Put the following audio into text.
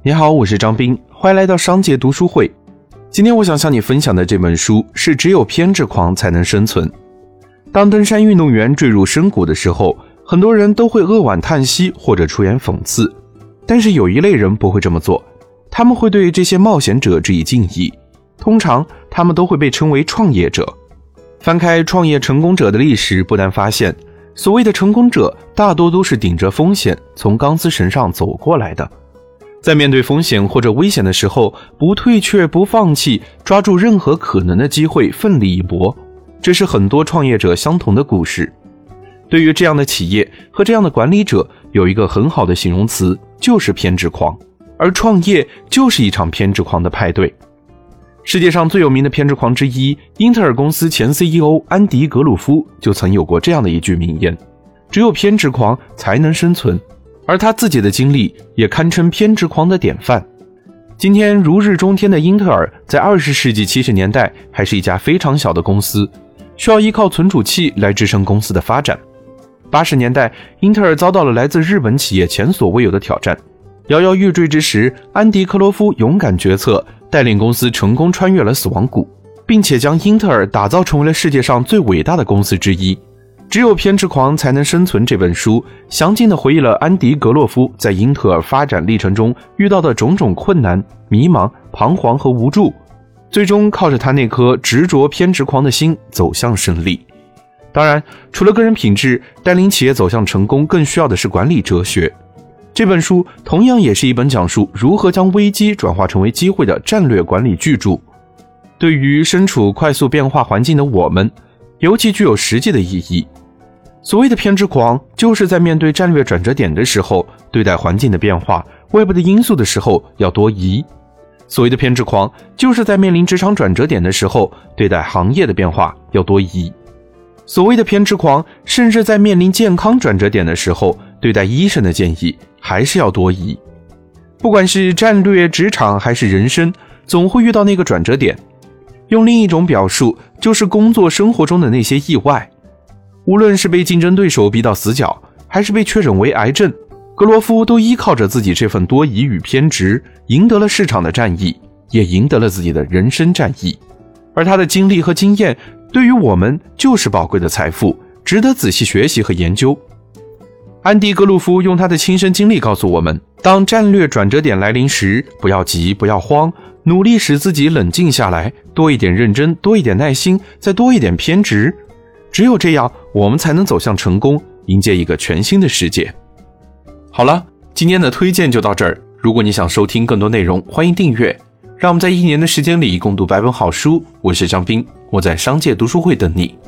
你好，我是张斌，欢迎来到商界读书会。今天我想向你分享的这本书是《只有偏执狂才能生存》。当登山运动员坠入深谷的时候，很多人都会扼腕叹息或者出言讽刺，但是有一类人不会这么做，他们会对这些冒险者致以敬意。通常，他们都会被称为创业者。翻开创业成功者的历史，不难发现，所谓的成功者大多都是顶着风险从钢丝绳上走过来的。在面对风险或者危险的时候，不退却、不放弃，抓住任何可能的机会，奋力一搏，这是很多创业者相同的故事。对于这样的企业和这样的管理者，有一个很好的形容词，就是偏执狂。而创业就是一场偏执狂的派对。世界上最有名的偏执狂之一，英特尔公司前 CEO 安迪·格鲁夫就曾有过这样的一句名言：“只有偏执狂才能生存。”而他自己的经历也堪称偏执狂的典范。今天如日中天的英特尔，在二十世纪七十年代还是一家非常小的公司，需要依靠存储器来支撑公司的发展。八十年代，英特尔遭到了来自日本企业前所未有的挑战，摇摇欲坠之时，安迪·克罗夫勇敢决策，带领公司成功穿越了死亡谷，并且将英特尔打造成为了世界上最伟大的公司之一。只有偏执狂才能生存。这本书详尽地回忆了安迪·格洛夫在英特尔发展历程中遇到的种种困难、迷茫、彷徨和无助，最终靠着他那颗执着偏执狂的心走向胜利。当然，除了个人品质，带领企业走向成功更需要的是管理哲学。这本书同样也是一本讲述如何将危机转化成为机会的战略管理巨著。对于身处快速变化环境的我们，尤其具有实际的意义。所谓的偏执狂，就是在面对战略转折点的时候，对待环境的变化、外部的因素的时候要多疑；所谓的偏执狂，就是在面临职场转折点的时候，对待行业的变化要多疑；所谓的偏执狂，甚至在面临健康转折点的时候，对待医生的建议还是要多疑。不管是战略、职场还是人生，总会遇到那个转折点。用另一种表述，就是工作生活中的那些意外。无论是被竞争对手逼到死角，还是被确诊为癌症，格罗夫都依靠着自己这份多疑与偏执，赢得了市场的战役，也赢得了自己的人生战役。而他的经历和经验，对于我们就是宝贵的财富，值得仔细学习和研究。安迪·格鲁夫用他的亲身经历告诉我们：当战略转折点来临时，不要急，不要慌，努力使自己冷静下来，多一点认真，多一点耐心，再多一点偏执。只有这样，我们才能走向成功，迎接一个全新的世界。好了，今天的推荐就到这儿。如果你想收听更多内容，欢迎订阅。让我们在一年的时间里共读百本好书。我是张斌，我在商界读书会等你。